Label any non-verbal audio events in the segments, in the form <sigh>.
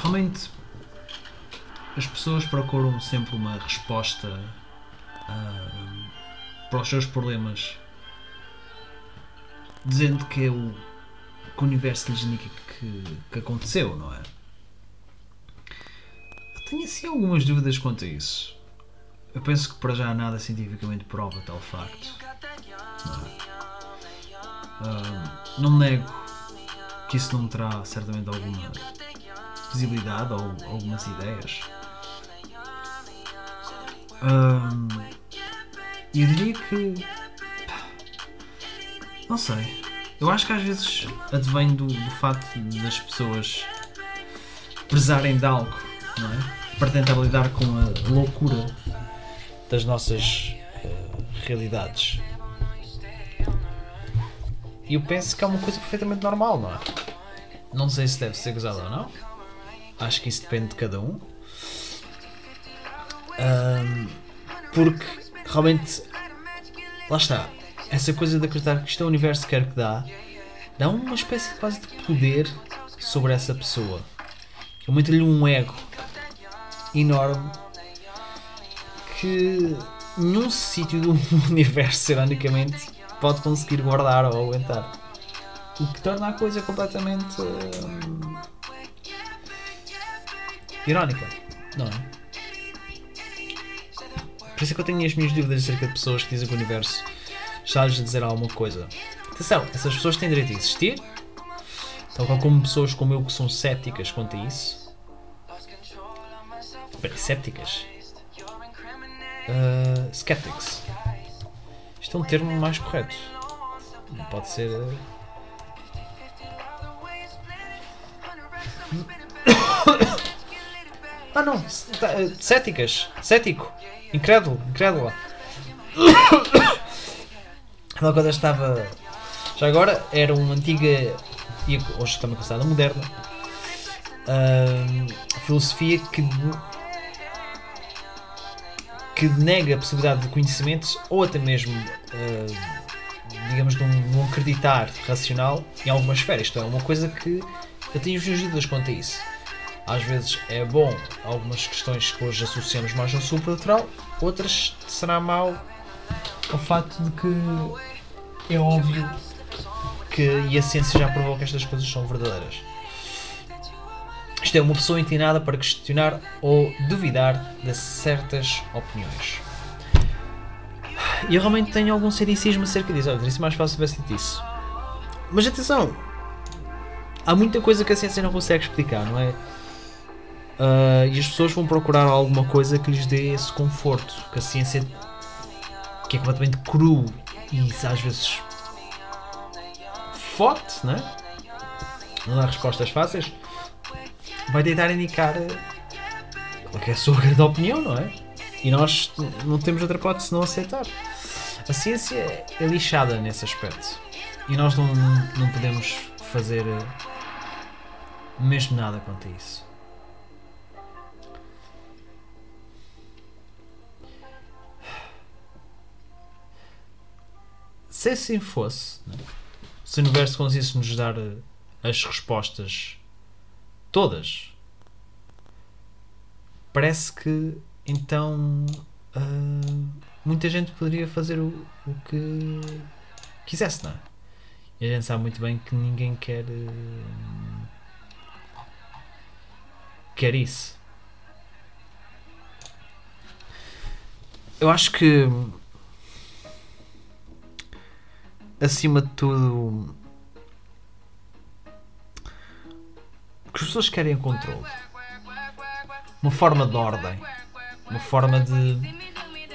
realmente as pessoas procuram sempre uma resposta ah, para os seus problemas dizendo que é o que o universo lhes indica que, que aconteceu, não é? Tenho assim algumas dúvidas quanto a isso. Eu penso que para já nada cientificamente prova tal facto. Não, é? Ah, não nego que isso não terá certamente alguma visibilidade ou algumas ideias. Ahm, eu diria que. Não sei. Eu acho que às vezes advém do, do facto das pessoas prezarem de algo, não é? Para tentar lidar com a loucura das nossas eh, realidades. E eu penso que é uma coisa perfeitamente normal, não é? Não sei se deve ser gozado ou não. Acho que isso depende de cada um. Ahm, porque realmente lá está. Essa coisa de acreditar que isto é o universo que quer que dá dá uma espécie de quase de poder sobre essa pessoa. Aumenta-lhe um ego enorme que nenhum sítio do <laughs> universo, ironicamente, pode conseguir guardar ou aguentar. O que torna a coisa completamente hum, irónica, não é? Por isso é que eu tenho as minhas dúvidas acerca de pessoas que dizem que o universo está-lhes a dizer alguma coisa. Atenção, essas pessoas têm direito a existir, tal qual como pessoas como eu que são céticas quanto a isso. Céticas? Uh, skeptics. Isto é um termo mais correto. Não pode ser. uh, Ah não, tá, uh, céticas. Cético. Incrédulo. Incrédula. <coughs> Quando eu estava. Já agora era uma antiga. e hoje também considerada moderna. ahm, filosofia que. que nega a possibilidade de conhecimentos ou até mesmo. ah, digamos, de um, de um acreditar racional em alguma esfera. Isto é uma coisa que eu tenho as minhas dúvidas quanto a isso. Às vezes é bom algumas questões que hoje associamos mais ao supernatural, outras será mau o facto de que é óbvio que e a ciência já provou que estas coisas são verdadeiras. Isto é uma pessoa inclinada para questionar ou duvidar de certas opiniões. E eu realmente tenho algum ceticismo acerca disso. Olha, sido mais fácil se tivesse dito isso. Mas atenção! Há muita coisa que a ciência não consegue explicar, não é? Ah, e as pessoas vão procurar alguma coisa que lhes dê esse conforto. Que a ciência que é completamente cru e às vezes forte, né? não dá respostas fáceis, vai tentar indicar qual é a sua grande opinião, não é? E nós não temos outra hipótese senão aceitar. A ciência é lixada nesse aspecto e nós não, não podemos fazer mesmo nada quanto a isso. Se assim fosse, né? se o universo conseguisse nos dar eh, as respostas todas, parece que então ah, muita gente poderia fazer o, o que quisesse, não é? E a gente sabe muito bem que ninguém quer eh, quer isso. Eu acho que acima de tudo o que as pessoas querem é controle. Uma forma de ordem. Uma forma de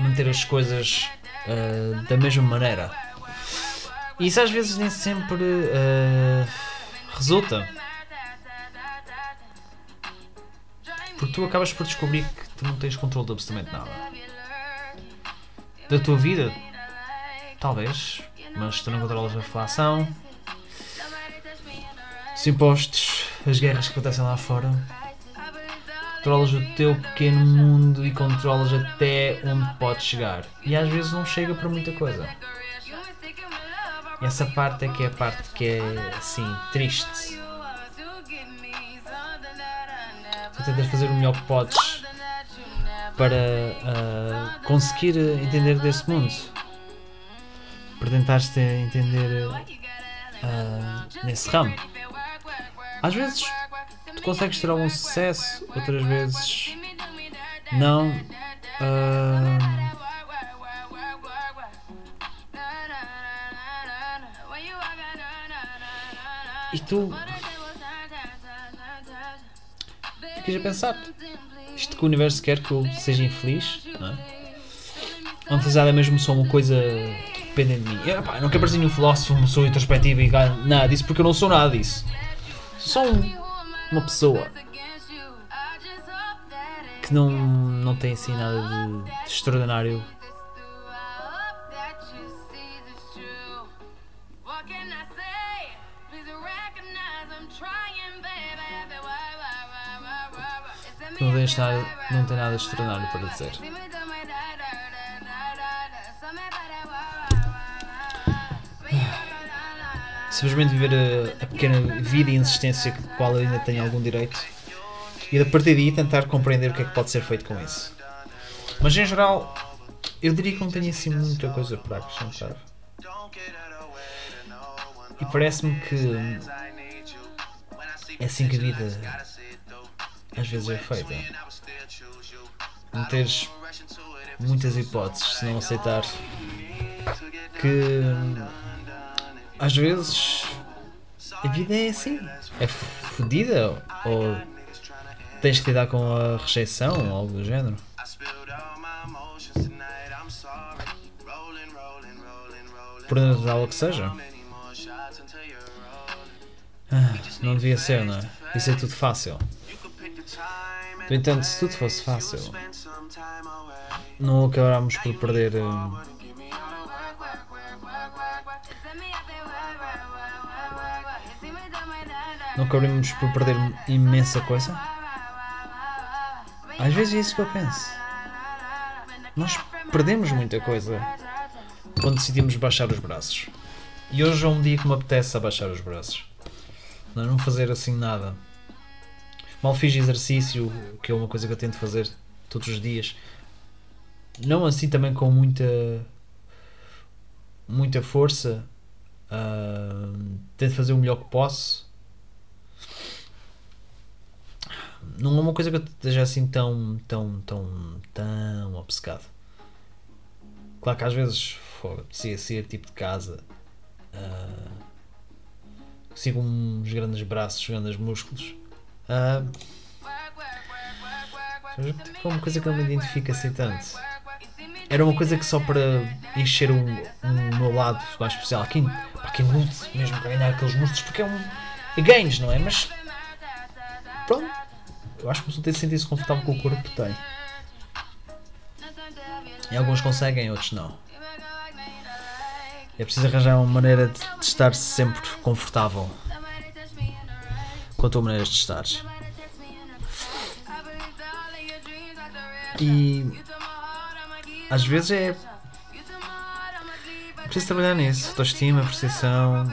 manter as coisas ah, da mesma maneira. E isso às vezes nem sempre ah, resulta. Porque tu acabas por descobrir que tu não tens controle de absolutamente nada. Da tua vida talvez mas tu não controlas a inflação, os impostos, as guerras que acontecem lá fora. Controlas o teu pequeno mundo e controlas até onde podes chegar. E às vezes não chega para muita coisa. Essa parte é que é a parte que é assim, triste. tu tentas fazer o melhor que podes para uh, conseguir entender desse mundo, para tentar-te entender uh, nesse ramo. Às vezes tu consegues ter algum sucesso, outras vezes não. Uh, e tu ficas a pensar isto que o universo quer que eu seja infeliz, não é? Felicidade é mesmo só uma coisa que depende de mim. Eu, pá, não quero parecer nenhum filósofo, uma pessoa introspectiva e nada disso, porque eu não sou nada disso. Sou um, uma pessoa que não, não tem assim nada de, de extraordinário não nada, não tem nada extraordinário para dizer. Simplesmente viver a, a pequena vida e insistência que qual ainda tem algum direito e a partir daí tentar compreender o que é que pode ser feito com isso. Mas em geral, eu diria que não tenho assim muita coisa para acrescentar. E parece-me que é assim que a vida às vezes é feita. Não teres muitas hipóteses se não aceitar que às vezes a vida é assim. É fodida ou tens que lidar com a rejeição ou algo do género. Por natural que seja. Ah, não devia ser, não é? Isso é tudo fácil. No entanto, se tudo fosse fácil, não acabámos por perder. Hum, não acabaríamos por perder imensa coisa? Às vezes é isso que eu penso. Nós perdemos muita coisa quando decidimos baixar os braços. E hoje é um dia que me apetece abaixar os braços. Não fazer assim nada. Mal fiz exercício, que é uma coisa que eu tento fazer todos os dias. Não assim também com muita muita força. Uh, tento fazer o melhor que posso. Não é uma coisa que eu esteja assim tão, tão, tão, tão obcecado. Claro que às vezes se ser tipo de casa. Uh, sigo uns grandes braços, grandes músculos Uh, é uma coisa que não me identifica assim tanto. Era uma coisa que só para encher o, o meu lado mais especial. Quem, para quem lute mesmo para ganhar aqueles músculos, porque é um. É ganhos, não é? Mas. Eu acho que a pessoa tem de sentir-se confortável com o corpo que tem. E alguns conseguem, outros não. É preciso arranjar uma maneira de, de estar sempre confortável com a tua maneira de estar. E às vezes é preciso trabalhar nisso, autoestima, percepção,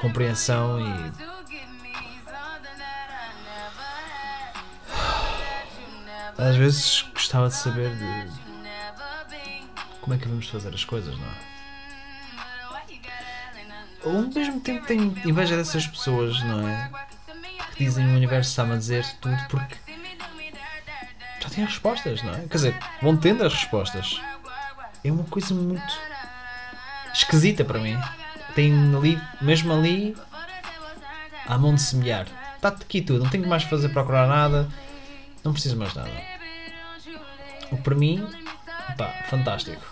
compreensão e às vezes gostava de saber de como é que vamos fazer as coisas, não é? ao mesmo tempo tenho inveja dessas pessoas, não é? Que dizem o universo está-me a dizer tudo porque já têm respostas, não é? Quer dizer, vão tendo as respostas. É uma coisa muito esquisita para mim. Tem ali, mesmo ali, à mão de semear. Está aqui tudo, não tenho mais fazer procurar nada, não preciso mais nada. O para mim, pá, fantástico.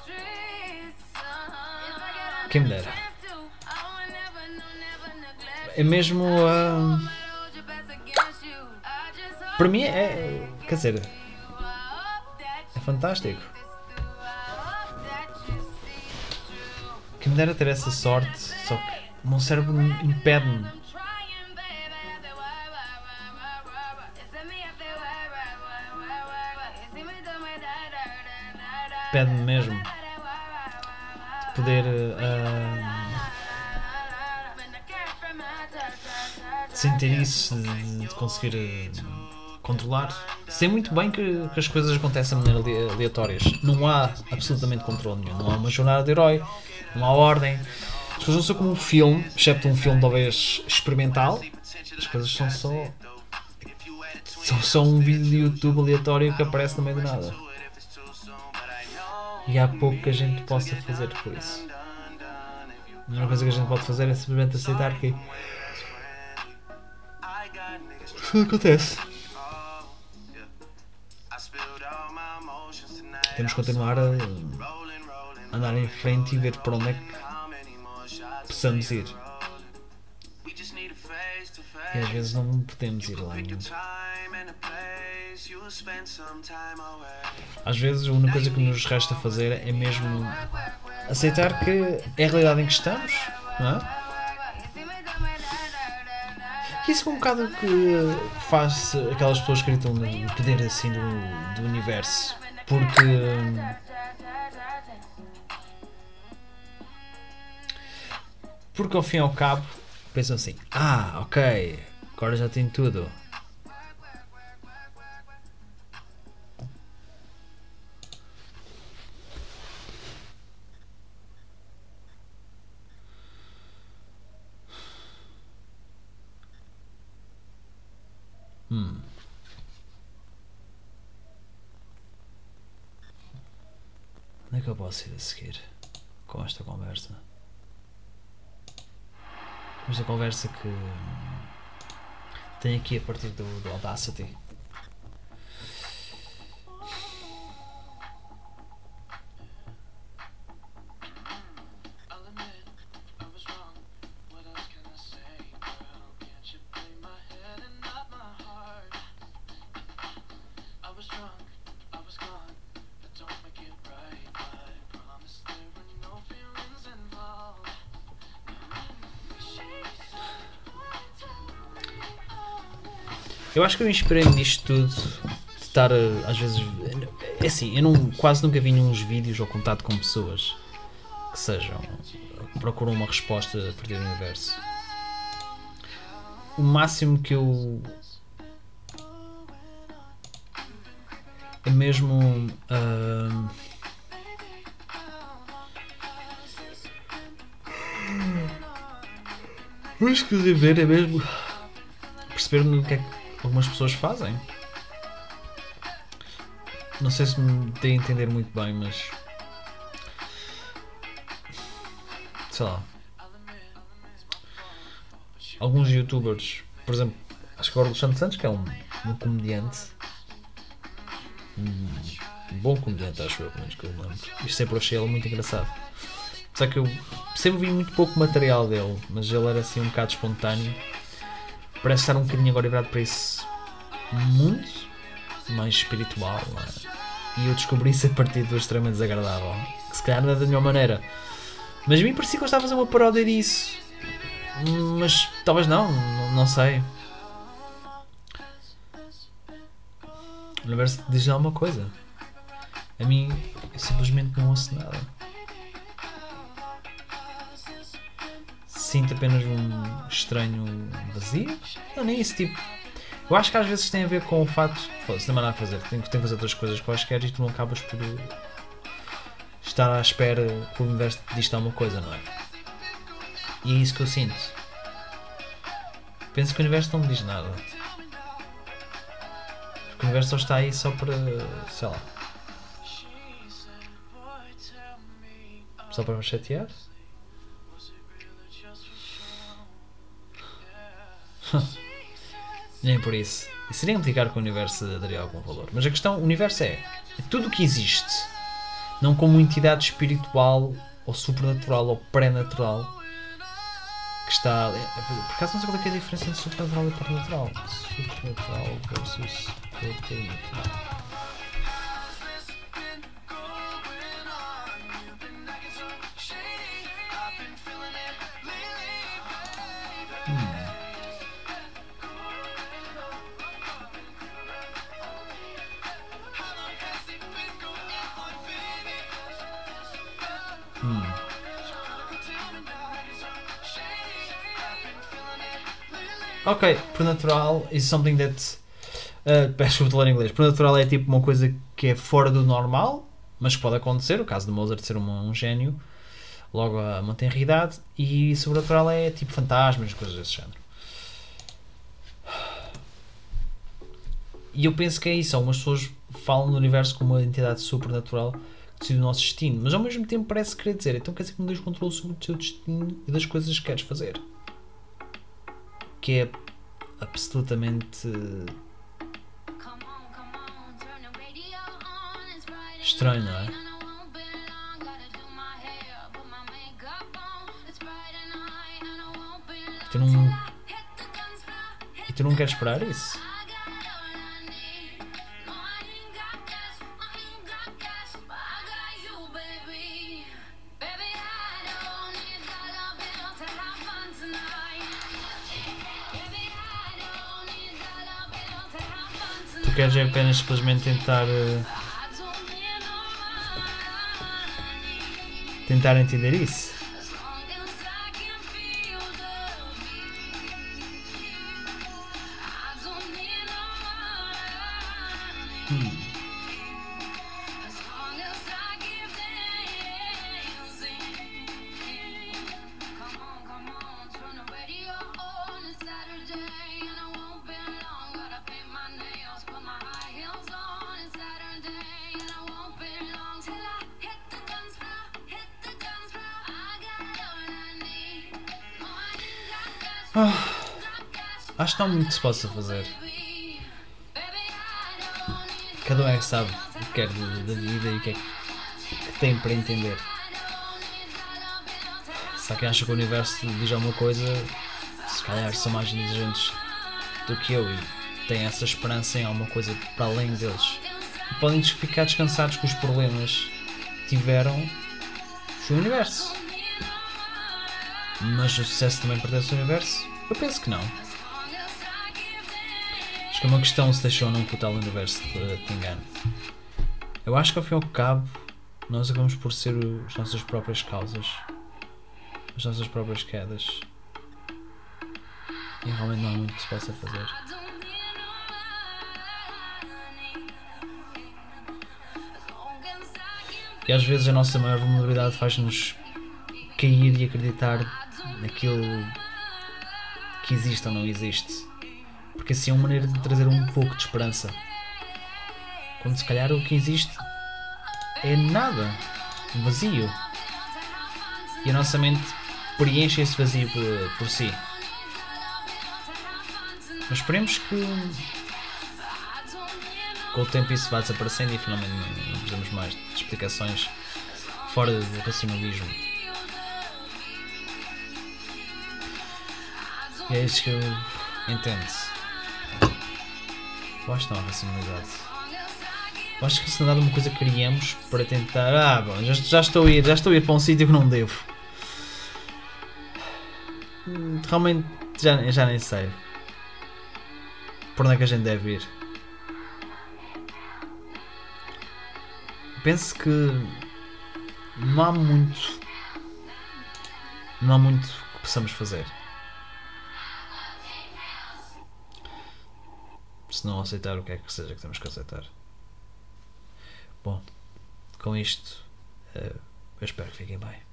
Quem me dera é mesmo. Uh, para mim é. Quer dizer. É fantástico. Que me dera ter essa sorte, só que o meu cérebro impede-me. Impede-me mesmo de poder. Uh, sem ter isso, de, conseguir eh, controlar. Sei muito bem que, que as coisas acontecem de maneira ale- aleatórias. Não há absolutamente controle nenhum. Não há uma jornada de herói, não há ordem. As coisas não são como um filme, excepto um filme talvez experimental. As coisas são só. São só um vídeo de YouTube aleatório que aparece no meio do nada. E há pouco que a gente possa fazer por isso. A única coisa que a gente pode fazer é simplesmente aceitar que. Isso acontece. Temos que continuar a andar em frente e ver para onde é que possamos ir. E às vezes não podemos ir lá. nenhum. Às vezes a única coisa que nos resta fazer é mesmo aceitar que é a realidade em que estamos, não é? Isso é um bocado que faz aquelas pessoas que acreditam no poder assim do, do universo. Porque. Porque ao fim e ao cabo pensam assim: ah, ok, agora já tenho tudo. Eu posso ir a seguir com esta conversa? Esta conversa que tenho aqui a partir do, do Audacity. Eu acho que eu inspirei-me nisto tudo de estar eh, às vezes. É assim, eu não, quase nunca vi uns vídeos ou contato com pessoas que sejam. que procuram uma resposta a partir do universo. O máximo que eu. É mesmo. ah, Mas que ver é mesmo perceber no que é que algumas pessoas fazem. Não sei se me dei a entender muito bem, mas. Sei lá. Alguns youtubers, por exemplo, acho que o Alexandre Santos, que é um, um comediante. Um bom comediante, acho eu, pelo menos que eu lembro. E sempre achei ele muito engraçado. Só que eu sempre vi muito pouco material dele, mas ele era assim um bocado espontâneo. Parece estar um bocadinho agora virado para esse mundo mais espiritual. é? E eu descobri isso a partir do extremamente desagradável. Que se calhar não é da melhor maneira. Mas a mim parecia que eu estava a fazer uma paródia disso. Mas talvez não, não sei. O universo diz alguma coisa. A mim, eu simplesmente não ouço nada. Sinto apenas um estranho vazio. Não, nem isso, tipo. Eu acho que às vezes tem a ver com o fato. Foda-se, não há nada a fazer. Tenho, tenho que fazer outras coisas quaisquer e tu não acabas por estar à espera que o universo te diz alguma coisa, não é? E é isso que eu sinto. Penso que o universo não me diz nada. O universo só está aí só para. sei lá. Só para me chatear? <laughs> Nem por isso. Isso seria implicar que o universo daria algum valor. Mas a questão, o universo é, é tudo o que existe. Não como entidade espiritual ou supernatural ou pré-natural que está. Por acaso não sei qual é, é a diferença entre supernatural e pré-natural. Supernatural versus Hum. Ok, Prenatural is something that. Uh, peço que falar em inglês. Prenatural é tipo uma coisa que é fora do normal, mas que pode acontecer. O caso de Mozart ser um, um gênio, logo a mantém a realidade. E sobrenatural é tipo fantasmas, coisas desse género. E eu penso que é isso. Algumas pessoas falam do universo como uma entidade supernatural decide o nosso destino, mas ao mesmo tempo parece querer dizer então quer dizer que não tens controle sobre o teu destino e das coisas que queres fazer. Que é absolutamente Estranho, não é? Tu não. E tu não queres esperar isso? Queres é apenas simplesmente tentar. eh, tentar entender isso? Acho que há muito que se possa fazer. Cada um é que sabe o que quer de- da vida e o que é que tem para entender. Se há quem acha que o universo diz alguma coisa, se calhar são mais inteligentes do que eu e têm essa esperança em alguma coisa para além deles. E podem ficar descansados que os problemas tiveram foi o universo. Mas o sucesso também pertence ao universo? Eu penso que não. Acho que é uma questão se deixou ou não que o tal universo te, te engane. Eu acho que ao fim e ao cabo nós acabamos por ser as nossas próprias causas, as nossas próprias quedas. E realmente não há muito que se possa fazer. E às vezes a nossa maior vulnerabilidade faz-nos cair e acreditar naquilo que existe ou não existe. Porque assim é uma maneira de trazer um pouco de esperança. Quando se calhar o que existe é nada, um vazio. E a nossa mente preenche esse vazio por, por si. Mas esperemos que com o tempo isso vá desaparecendo e finalmente não precisamos mais de explicações fora do racionalismo. É isso que eu entendo. Eu acho que não há racionalidade. Eu acho que racionalidade é uma coisa que criamos para tentar. Ah, bom, já, já estou a ir, já estou a ir para um sítio que não devo. Hum, Realmente já, já nem sei. Por onde é que a gente deve ir? Penso que não há muito. Não há muito que possamos fazer. Se não aceitar o que é que seja que temos que aceitar. Bom, com isto, eh, eu espero que fiquem bem.